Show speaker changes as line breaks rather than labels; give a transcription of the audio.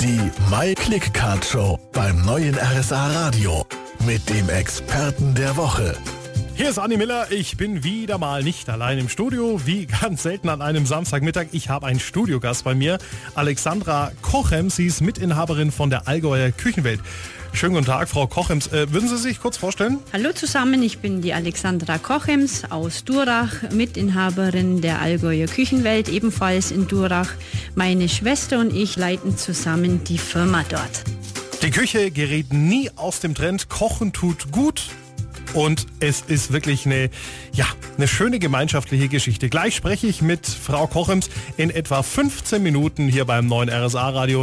Die My Click Card Show beim neuen RSA Radio mit dem Experten der Woche.
Hier ist Anni Miller. Ich bin wieder mal nicht allein im Studio, wie ganz selten an einem Samstagmittag. Ich habe einen Studiogast bei mir, Alexandra Kochem. Sie ist Mitinhaberin von der Allgäuer Küchenwelt. Schönen guten Tag, Frau Kochems. Äh, würden Sie sich kurz vorstellen?
Hallo zusammen, ich bin die Alexandra Kochems aus Durach, Mitinhaberin der Allgäuer Küchenwelt, ebenfalls in Durach. Meine Schwester und ich leiten zusammen die Firma dort.
Die Küche gerät nie aus dem Trend. Kochen tut gut. Und es ist wirklich eine, ja, eine schöne gemeinschaftliche Geschichte. Gleich spreche ich mit Frau Kochems in etwa 15 Minuten hier beim neuen RSA Radio.